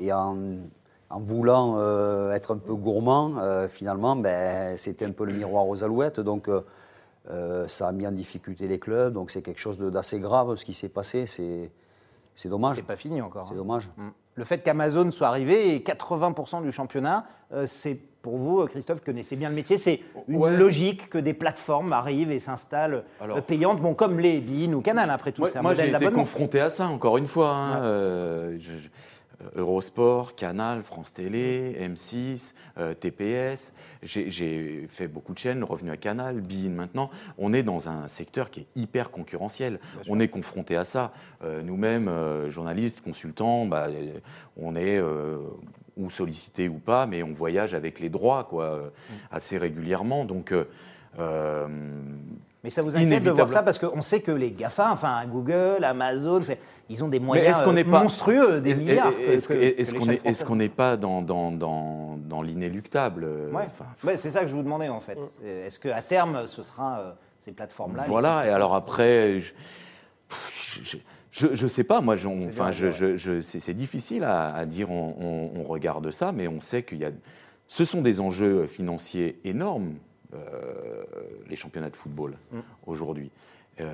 Speaker 3: voulant euh, être un peu gourmand, euh, finalement, ben, c'était un peu le miroir aux alouettes. Donc, euh, ça a mis en difficulté les clubs. Donc, c'est quelque chose d'assez grave ce qui s'est passé. C'est dommage.
Speaker 1: C'est pas fini encore.
Speaker 3: C'est hein. dommage.
Speaker 1: Mm. Le fait qu'Amazon soit arrivé et 80% du championnat, c'est pour vous, Christophe, connaissez bien le métier, c'est une logique que des plateformes arrivent et s'installent euh, payantes, bon, comme les BIN ou Canal, après tout.
Speaker 2: moi, j'ai été confronté à ça, encore une fois. Hein, euh, Eurosport, Canal, France Télé, M6, euh, TPS. J'ai fait beaucoup de chaînes, revenu à Canal, BIN maintenant. On est dans un secteur qui est hyper concurrentiel. On est confronté à ça. Nous-mêmes, journalistes, consultants, bah, on est ou sollicité ou pas, mais on voyage avec les droits quoi, euh, mm. assez régulièrement. Donc, euh, euh,
Speaker 1: mais ça vous inquiète de voir ça parce qu'on sait que les GAFA, enfin Google, Amazon, ils ont des moyens monstrueux, des milliards.
Speaker 2: Est-ce qu'on n'est pas dans, dans, dans, dans l'inéluctable
Speaker 1: ouais. C'est ça que je vous demandais en fait. Mm. Est-ce qu'à terme, ce sera ces plateformes-là
Speaker 2: Voilà, et alors après, je ne sais pas, moi, enfin, je, c'est difficile à, dire, on, regarde ça, mais on sait qu'il y a. Ce sont des enjeux financiers énormes, euh, les championnats de football mm. aujourd'hui. Euh,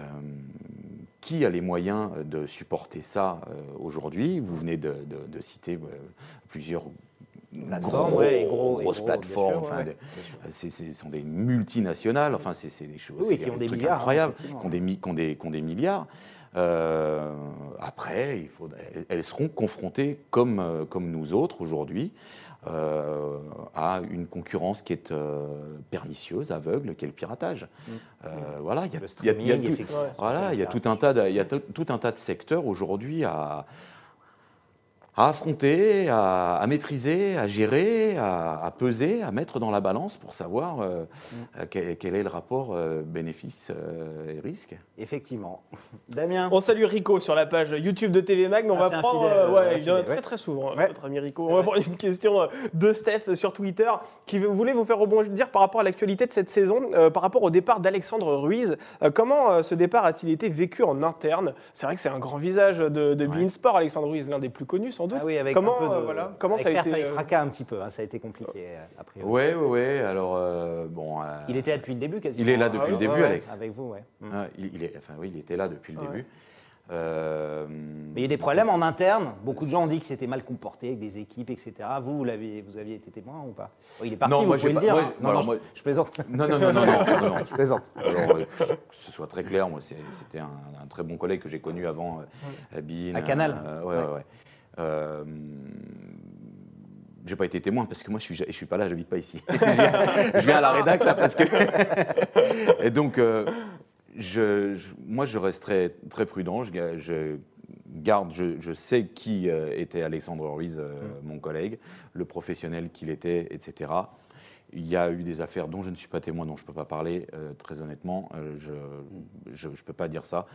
Speaker 2: qui a les moyens de supporter ça euh, aujourd'hui? Vous venez de, citer plusieurs grosses plateformes. ce sont des multinationales. Enfin, c'est des choses
Speaker 1: qui ont des milliards,
Speaker 2: incroyables, qui ont des, qui ont des, qui ont des milliards. Euh, après, il faut, elles seront confrontées, comme, euh, comme nous autres aujourd'hui, euh, à une concurrence qui est pernicieuse, aveugle, qui est le piratage. Voilà, il y a, tout un tas il y a tout un tas de secteurs aujourd'hui à à affronter, à, maîtriser, à gérer, à, peser, à mettre dans la balance pour savoir euh, mm. euh, quel, est le rapport euh, bénéfice et risque.
Speaker 1: Effectivement. Damien
Speaker 4: On salue Rico sur la page YouTube de TV Mag, mais on ah, va prendre. ouais, il vient très très souvent, hein, notre ami Rico. On va prendre une question de Steph sur Twitter qui voulait vous faire rebondir par rapport à l'actualité de cette saison, par rapport au départ d'Alexandre Ruiz. comment ce départ a-t-il été vécu en interne? C'est vrai que c'est un grand visage de, de Sport, Alexandre Ruiz, l'un des plus connus sans
Speaker 1: ah oui, avec comment, un peu de, voilà, comment ça a été euh, fracas un petit peu, hein, ça a été compliqué a priori.
Speaker 2: Oui, oui, oui. Alors euh, bon. Euh,
Speaker 1: il était là depuis le début quasiment.
Speaker 2: Il est là depuis le début, Alex.
Speaker 1: Avec vous, ouais.
Speaker 2: Ah, il, est, enfin oui, il était là depuis le début.
Speaker 1: Euh, mais il y a des problèmes en interne. Beaucoup de gens ont dit que c'était mal comporté avec des équipes, etc. Vous, vous, l'avez, vous aviez été témoin ou pas? Il est parti, non, vous moi, pouvez le dire. Hein. non, non, moi, je, plaisante.
Speaker 2: Non, non, non, non, non,
Speaker 1: je plaisante.
Speaker 2: Alors, que ce soit très clair, moi, c'était un, un, très bon collègue que j'ai connu avant euh,
Speaker 1: À Canal
Speaker 2: ouais, ouais. ouais. J'ai pas été témoin parce que moi je suis, je suis pas là, j'habite pas ici. je, viens, à la rédac là parce que. et donc, euh, je, moi je resterai très prudent. Je, je garde, je, sais qui euh, était Alexandre Ruiz, euh, mm. mon collègue, le professionnel qu'il était, etc. Il y a eu des affaires dont je ne suis pas témoin, dont je ne peux pas parler, très honnêtement. je ne peux pas dire ça.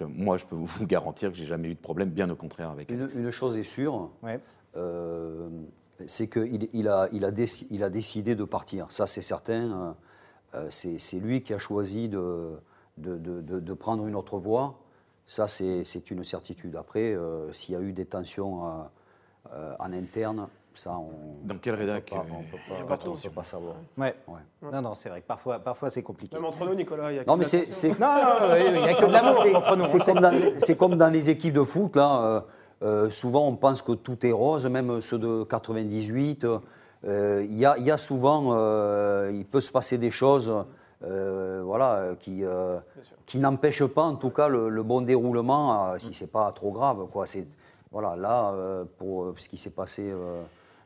Speaker 2: moi, je peux vous garantir que j'ai jamais eu de problème, bien au contraire avec
Speaker 3: Une, une chose est sûre, ouais c'est qu'il il a, il a, il a, décidé de partir. Ça, c'est certain. Euh, c'est lui qui a choisi de, de, de, prendre une autre voie. Ça, c'est une certitude. Après, euh, s'il y a eu des tensions euh, en interne, ça, on.
Speaker 2: Dans quel rédac
Speaker 3: On ne peut, pas savoir.
Speaker 1: Ouais. Non, non, c'est vrai que parfois, parfois c'est compliqué.
Speaker 4: Même entre nous, Nicolas, il y a
Speaker 3: Non, mais c'est. Non, non, il n'y a que de l'amour entre nous. C'est comme, comme, dans les équipes de foot, là. Euh, souvent, on pense que tout est rose, même ceux de 98. Euh, il y, a souvent, euh, il peut se passer des choses voilà, qui, qui n'empêchent pas, en tout cas, le, bon déroulement, si ce n'est pas trop grave. Quoi. Voilà, là, pour ce qui s'est passé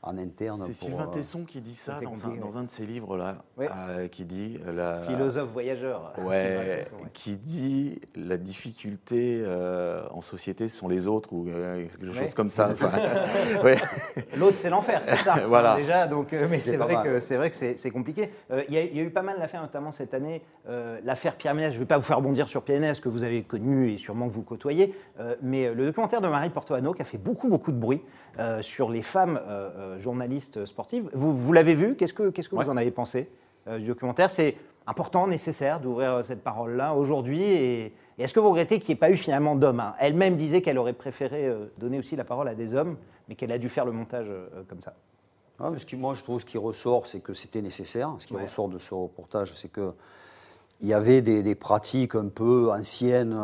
Speaker 3: en interne.
Speaker 2: C'est Sylvain euh, Tesson qui dit ça dans un, de ses livres là, euh, qui dit
Speaker 1: euh, la philosophe voyageur.
Speaker 2: Ouais, qui dit la difficulté en société ce sont les autres ou quelque chose comme ça.
Speaker 1: L'autre c'est l'enfer, c'est ça. voilà. Déjà, donc, mais c'est vrai, que c'est vrai que c'est compliqué. Il y, a eu pas mal d'affaires, notamment cette année. L'affaire Pierre Ménès, je ne vais pas vous faire bondir sur Pierre Ménès que vous avez connu et sûrement que vous côtoyez, mais le documentaire de Marie Portoano qui a fait beaucoup beaucoup de bruit sur les femmes euh, journaliste sportive. Vous, vous l'avez vu, qu'est-ce que, qu'est-ce que vous en avez pensé euh, du documentaire? C'est important, nécessaire d'ouvrir euh, cette parole-là aujourd'hui et, est-ce que vous regrettez qu'il n'y ait pas eu finalement d'hommes hein? Elle-même disait qu'elle aurait préféré donner aussi la parole à des hommes, mais qu'elle a dû faire le montage comme ça.
Speaker 3: Ah, parce que moi, je trouve ce qui ressort, c'est que c'était nécessaire. Ce qui ressort de ce reportage, c'est que il y avait des, pratiques un peu anciennes,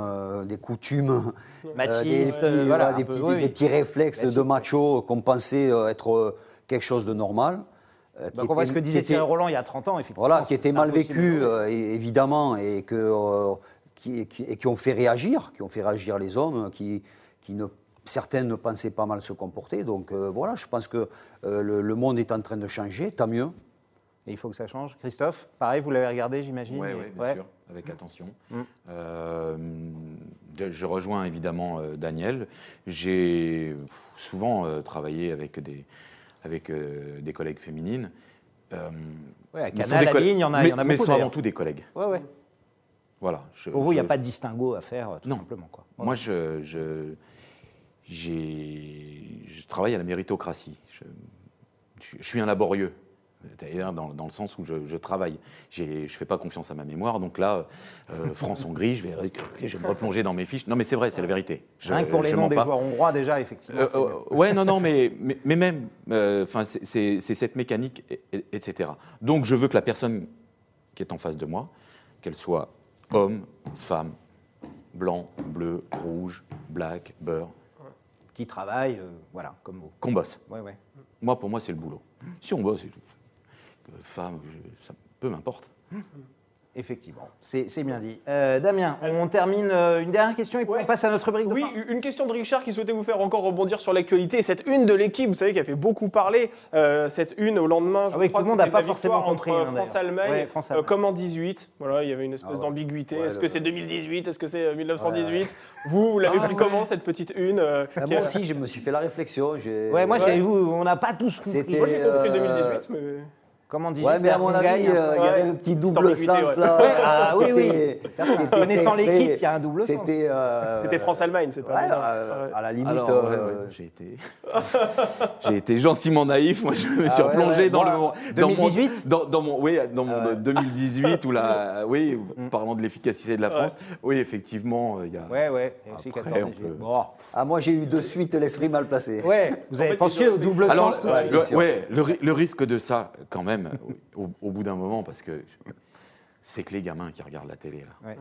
Speaker 3: des coutumes, des, voilà, des, petits, réflexes de macho qu'on pensait être quelque chose de normal.
Speaker 1: Euh, Donc on voit ce que disait Thierry Roland il y a 30 ans, effectivement.
Speaker 3: Voilà, qui était mal vécu, euh, évidemment, et, que, euh, qui, qui, ont fait réagir, qui ont fait réagir les hommes, qui, qui ne, certains ne pensaient pas mal se comporter. Donc voilà, je pense que le, monde est en train de changer, tant mieux.
Speaker 1: Et il faut que ça change. Christophe, pareil, vous l'avez regardé, j'imagine
Speaker 2: Oui, bien sûr, avec attention. Mm. je rejoins évidemment Daniel. J'ai souvent travaillé avec des, avec euh, des collègues féminines.
Speaker 1: Euh, ouais, à Canal, à Ligne, il y en a, mais, il y en a
Speaker 2: mais
Speaker 1: beaucoup.
Speaker 2: Mais sont avant tout des collègues.
Speaker 1: Ouais, ouais.
Speaker 2: Voilà.
Speaker 1: Pour vous, il n'y a pas de distinguo à faire, tout simplement. Quoi.
Speaker 2: Moi, je, je, je, travaille à la méritocratie. Je suis un laborieux. D'ailleurs, dans, dans, le sens où je, travaille. Je ne fais pas confiance à ma mémoire. Donc là, euh, France-Hongrie, je vais, je vais me replonger dans mes fiches. Non, mais c'est vrai, c'est la vérité.
Speaker 1: Je, Rien que pour les noms des joueurs hongrois, déjà, effectivement. Euh,
Speaker 2: euh, ouais, non, non, mais, mais, même, enfin, c'est cette mécanique, etc. Donc, je veux que la personne qui est en face de moi, qu'elle soit homme, femme, blanc, bleu, rouge, black, beurre.
Speaker 1: Qui travaille, voilà, comme vous.
Speaker 2: Qu'on bosse.
Speaker 1: Ouais, ouais.
Speaker 2: Moi, pour moi, c'est le boulot. Si on bosse, femme, ça peu m'importe.
Speaker 1: Effectivement, c'est bien dit. Euh, Damien, on termine euh, une dernière question et puis on passe à notre rubrique de
Speaker 4: Oui, une question de Richard qui souhaitait vous faire encore rebondir sur l'actualité. Cette une de l'équipe, vous savez, qui a fait beaucoup parler, euh, cette une au lendemain, je
Speaker 1: ah oui,
Speaker 4: crois
Speaker 1: tout le monde n'a pas forcément compris. Hein,
Speaker 4: France-Allemagne, comme en 18. Voilà, il y avait une espèce ah d'ambiguïté. Est-ce que c'est 2018 Est-ce que c'est 1918 Vous, vous l'avez ah pris comment, cette petite une
Speaker 3: Moi aussi, je me suis fait la réflexion.
Speaker 1: Ouais, moi, vous, on n'a pas tous compris.
Speaker 4: Moi, j'ai compris 2018, mais...
Speaker 1: Comment dit
Speaker 3: Ouais, mais à mon avis, euh, il y avait un petit double sens là.
Speaker 1: ah oui, oui. Connaissant l'équipe, il y a un double sens.
Speaker 4: C'était euh, France-Allemagne, c'est pas
Speaker 3: ouais, euh, À la limite.
Speaker 2: j'ai été, j'ai été gentiment naïf. Moi, je me suis ah replongé dans le
Speaker 1: 2018.
Speaker 2: Dans, dans, mon, oui, dans mon 2018 où la, oui, mm. parlant de l'efficacité de la France. Oui, effectivement, il y a.
Speaker 1: Ouais, ouais.
Speaker 2: Après, on peut...
Speaker 3: Ah, moi, j'ai eu de suite l'esprit mal placé.
Speaker 1: Ouais. Vous avez pensé au double sens.
Speaker 2: Ouais, le risque de ça, quand même au, bout d'un moment, parce que c'est que les gamins qui regardent la télé, là.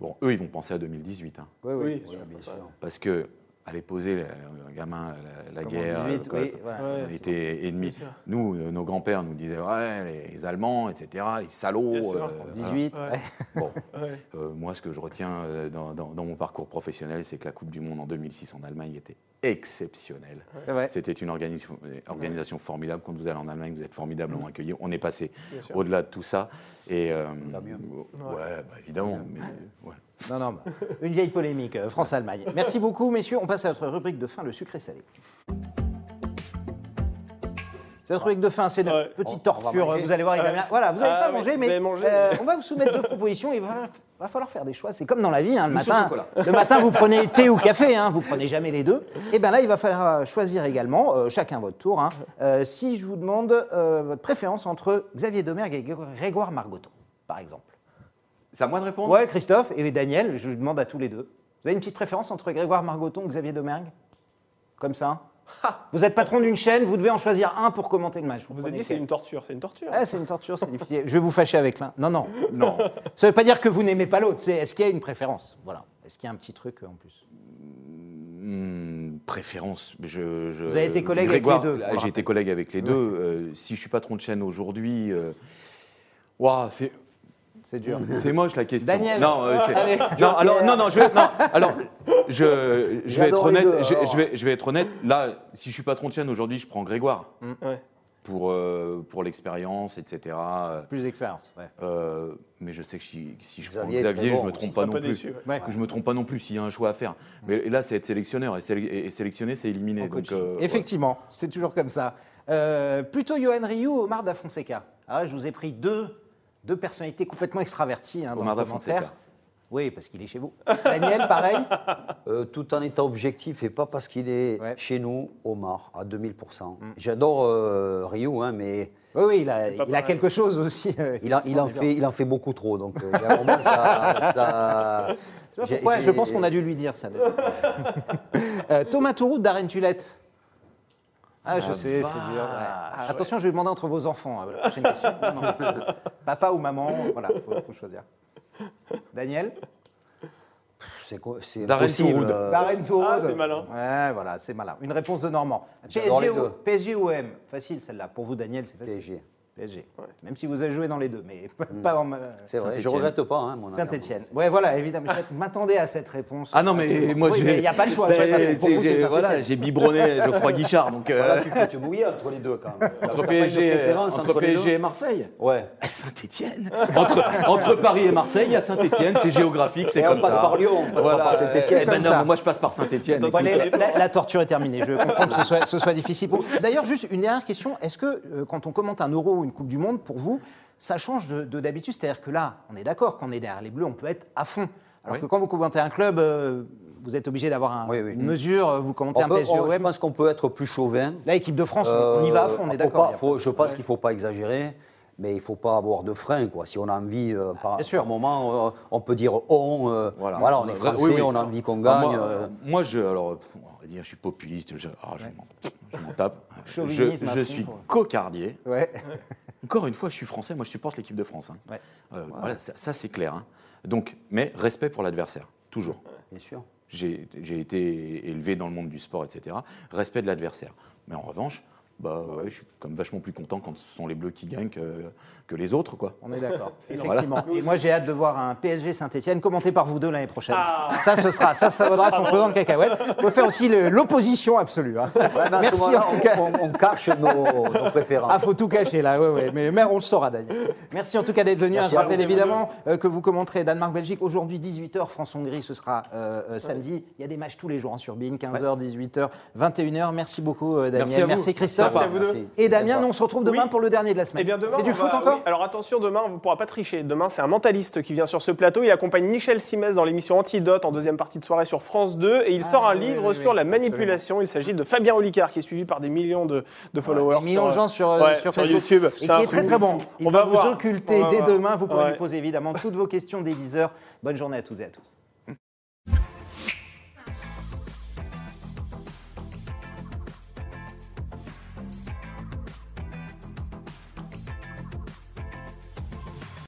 Speaker 2: Bon, eux, ils vont penser à 2018. Hein.
Speaker 1: Oui, oui,
Speaker 4: bien sûr.
Speaker 2: Parce que aller poser un gamin la, la guerre,
Speaker 1: vite,
Speaker 2: quoi,
Speaker 1: oui, voilà.
Speaker 4: Ouais,
Speaker 2: était ennemi. Nous, euh, nos grands-pères nous disaient ouais, les Allemands, etc., les salauds. Euh,
Speaker 1: En
Speaker 2: voilà.
Speaker 1: 18.
Speaker 4: Ouais.
Speaker 1: ouais.
Speaker 2: Bon,
Speaker 4: Ouais.
Speaker 2: euh, moi, ce que je retiens euh, dans, dans- dans mon parcours professionnel, c'est que la Coupe du Monde en 2006 en Allemagne était exceptionnelle. C'était une organisation, organisation formidable. Quand vous allez en Allemagne, vous êtes formidablement accueillis. On est passé au-delà de tout ça. Et, euh,
Speaker 3: mieux.
Speaker 2: ouais, bah, évidemment. mais, ouais.
Speaker 1: Non, non, une vieille polémique, euh, France-Allemagne. Merci beaucoup, messieurs. On passe à notre rubrique de fin, le sucré salé. C'est notre rubrique de fin, c'est notre
Speaker 4: Ouais.
Speaker 1: petite torture. Vous allez voir, il va bien. Voilà, vous n'allez
Speaker 4: Ah
Speaker 1: pas
Speaker 4: vous
Speaker 1: mais euh, on va vous soumettre deux propositions. Il va, va falloir faire des choix. C'est comme dans la vie, hein, le matin.
Speaker 3: chocolat.
Speaker 1: Le matin, vous prenez thé ou café, hein, vous prenez jamais les deux. Et bien là, il va falloir choisir également, euh, chacun votre tour. hein. Euh, si je vous demande euh, votre préférence entre Xavier Domergue et Grégoire Margoton, par exemple.
Speaker 2: C'est à moi de répondre?
Speaker 1: Ouais, Christophe et Daniel, je vous demande à tous les deux. Vous avez une petite préférence entre Grégoire Margoton ou Xavier Domergue? Comme ça Vous êtes patron d'une chaîne, vous devez en choisir un pour commenter le match.
Speaker 4: Vous a
Speaker 1: prenez
Speaker 4: dit c'est une torture, c'est une torture.
Speaker 1: Ah, c'est une torture, c'est difficile. Je vais vous fâcher avec l'un. Non, non.
Speaker 2: Non.
Speaker 1: Ça ne veut pas dire que vous n'aimez pas l'autre. C'est est-ce qu'il y a une préférence? Voilà. Est-ce qu'il y a un petit truc euh, en plus?
Speaker 2: Hmm, préférence. Je, je-
Speaker 1: Vous avez été collègue avec les deux, le
Speaker 2: J'ai été collègue avec les deux. Euh, si je suis patron de chaîne aujourd'hui, euh, ouah, c'est
Speaker 1: C'est dur.
Speaker 2: c'est moche la question.
Speaker 1: Daniel.
Speaker 2: Non, euh, c'est-
Speaker 1: Allez.
Speaker 2: non, alors non, non, je vais, non, alors je, je vais être
Speaker 3: J'adore les
Speaker 2: honnête.
Speaker 3: deux,
Speaker 2: je,
Speaker 3: alors.
Speaker 2: je vais, je vais être honnête. Là, si je suis patron de chaîne aujourd'hui, je prends Grégoire
Speaker 4: Ouais.
Speaker 2: pour euh, pour l'expérience, etc.
Speaker 1: Plus d'expérience. Ouais.
Speaker 2: euh, mais je sais que si, si je prends
Speaker 3: Xavier très
Speaker 2: je
Speaker 3: bon,
Speaker 2: me trompe pas non plus.
Speaker 4: déçu, ouais.
Speaker 1: Ouais.
Speaker 2: Que je me trompe pas non plus s'il y a un choix à faire. Mais là, c'est être sélectionneur et, séle- et sélectionner, c'est éliminer. Donc, euh,
Speaker 1: Effectivement, c'est toujours comme ça. Euh, plutôt Johan Ryu ou Omar Da Fonseca là, je vous ai pris deux, deux personnalités complètement extraverties hein, dans
Speaker 2: Omar
Speaker 1: le
Speaker 2: Da
Speaker 1: commentaire.
Speaker 2: Fonseca.
Speaker 1: Oui, parce qu'il est chez vous. Daniel, pareil
Speaker 3: Euh, tout en étant objectif et pas parce qu'il est
Speaker 1: Ouais.
Speaker 3: chez nous, Omar, à 2000%. J'adore euh, Rio, hein, mais
Speaker 1: Oui, oui, il a, il quelque chose aussi. euh,
Speaker 3: il, a- il en, fait, il en fait beaucoup trop. Donc, euh, il y a un moment, ça.
Speaker 1: pourquoi, je pense qu'on a dû lui dire ça. Euh, Thomas Touroux Darren Tulette. Ah, je sais, c'est dur. ouais. Attention, je vais demander entre vos enfants. hein, la prochaine question. Non, non. Papa ou maman, voilà, il faut, faut choisir. Daniel
Speaker 3: C'est quoi- c'est
Speaker 2: Darren. Touroud.
Speaker 3: euh,
Speaker 1: Darren Touroud.
Speaker 4: Ah, c'est malin.
Speaker 1: Ouais, voilà, c'est malin. Une réponse de Normand. PSG ou. PSG ou M Facile celle-là. Pour vous, Daniel, c'est facile.
Speaker 3: PSG.
Speaker 1: PSG. Même si vous avez joué dans les deux, mais pas en.
Speaker 3: C'est vrai, je regrette pas. Hein, mon
Speaker 1: Saint-Etienne. Ouais, voilà, évidemment. Je m'attendais à cette réponse.
Speaker 2: Ah non, mais moi,
Speaker 1: Oui, il n'y a pas le choix.
Speaker 2: Ben,
Speaker 1: de pour
Speaker 2: j'ai- voilà, biberonné Geoffroy Guichard. Donc, euh,
Speaker 3: Voilà, tu mouiller entre les deux quand même.
Speaker 2: Entre PSG, entre et Marseille
Speaker 3: Ouais.
Speaker 2: Saint-Etienne entre, entre Paris et Marseille, il y a Saint-Etienne, c'est géographique, c'est
Speaker 3: Et on
Speaker 2: comme
Speaker 3: passe
Speaker 2: ça.
Speaker 3: par Lyon, on passera par Saint-Étienne.
Speaker 2: Eh ben
Speaker 1: Comme
Speaker 2: non,
Speaker 1: ça.
Speaker 2: moi je passe par Saint-Etienne.
Speaker 1: La, torture est terminée. Je comprends que ce soit, ce soit difficile. D'ailleurs, juste une dernière question. Est-ce que euh, quand on commente un euro ou une Coupe du Monde, pour vous, ça change de de d'habitude C'est-à-dire que là, on est d'accord, quand on est derrière les Bleus, on peut être à fond. Alors
Speaker 2: Oui.
Speaker 1: que quand vous commentez un club, euh, vous êtes obligé d'avoir un-
Speaker 3: Oui, oui.
Speaker 1: une mesure. euh, Vous commentez
Speaker 3: On
Speaker 1: un
Speaker 3: peut-
Speaker 1: PSG
Speaker 3: on- je pense qu'on peut être plus chauvin.
Speaker 1: Là, équipe de France, on- on y va à fond, on est
Speaker 3: Euh,
Speaker 1: d'accord.
Speaker 3: je pense qu'il ne faut pas exagérer, mais il ne faut pas avoir de frein. Quoi. Si on a envie, euh, par,
Speaker 1: Bien sûr.
Speaker 3: par moment, euh, on peut dire on. euh,
Speaker 2: Voilà.
Speaker 3: voilà. on est français,
Speaker 2: oui.
Speaker 3: on a envie qu'on
Speaker 2: Ah,
Speaker 3: gagne.
Speaker 2: moi,
Speaker 3: euh,
Speaker 2: moi, je, alors, dire, je suis populiste, je, ah, je m'en- je m'en tape. Je, suis cocardier.
Speaker 1: Ouais.
Speaker 2: Encore une fois, je suis français, moi je supporte l'équipe de France. hein.
Speaker 1: Ouais.
Speaker 2: Euh, Voilà, ça, ça, c'est clair. hein. Donc, mais respect pour l'adversaire, toujours.
Speaker 3: bien sûr.
Speaker 2: J'ai été élevé dans le monde du sport, etc. Respect de l'adversaire. Mais en revanche, bah, ouais, je suis comme vachement plus content quand ce sont les Bleus qui gagnent que, que les autres. Quoi.
Speaker 1: On est d'accord, effectivement. Et moi, j'ai hâte de voir un PSG Saint-Etienne commenté par vous deux l'année prochaine.
Speaker 4: Ah.
Speaker 1: Ça, ce sera, ça, ça vaudra son pesant de cacahuètes. On peut faire aussi l'opposition absolue. hein.
Speaker 3: Ouais,
Speaker 1: Merci en tout cas.
Speaker 3: on, cache nos, nos préférences.
Speaker 1: Ah, faut tout cacher là, ouais, ouais. Mais, mais on le saura, Daniel. Merci en tout cas d'être venu.
Speaker 3: Merci
Speaker 1: je rappelle
Speaker 3: vous.
Speaker 1: évidemment euh, que vous commenterez Danemark-Belgique aujourd'hui 18h, France-Hongrie, ce sera euh, euh, samedi. Il y a des matchs tous les jours hein, sur BIN, 15h, 18h, 21h. Merci beaucoup, Daniel.
Speaker 2: Merci à vous.
Speaker 1: Christophe.
Speaker 4: Merci à vous deux.
Speaker 1: Et Damien, on se retrouve demain
Speaker 4: Oui.
Speaker 1: pour le dernier de la semaine.
Speaker 4: Eh
Speaker 1: C'est du foot
Speaker 4: va-
Speaker 1: encore
Speaker 4: oui. Alors attention, demain, on ne pourra pas tricher. Demain, c'est un mentaliste qui vient sur ce plateau. Il accompagne Michel Simès dans l'émission Antidote en deuxième partie de soirée sur France 2. Et il
Speaker 1: Ah,
Speaker 4: sort un
Speaker 1: oui,
Speaker 4: livre sur la
Speaker 1: absolument.
Speaker 4: manipulation. Il s'agit de Fabien Olicard, qui est suivi par des millions de, de followers.
Speaker 1: Des millions de gens sur, euh,
Speaker 4: ouais,
Speaker 1: sur.
Speaker 4: YouTube.
Speaker 1: Et qui est très très bon. Il
Speaker 4: On
Speaker 1: va vous
Speaker 4: voir.
Speaker 1: occulter dès demain. Vous pourrez
Speaker 4: Ouais.
Speaker 1: lui poser évidemment toutes vos questions dès 10h. Bonne journée à toutes et à tous.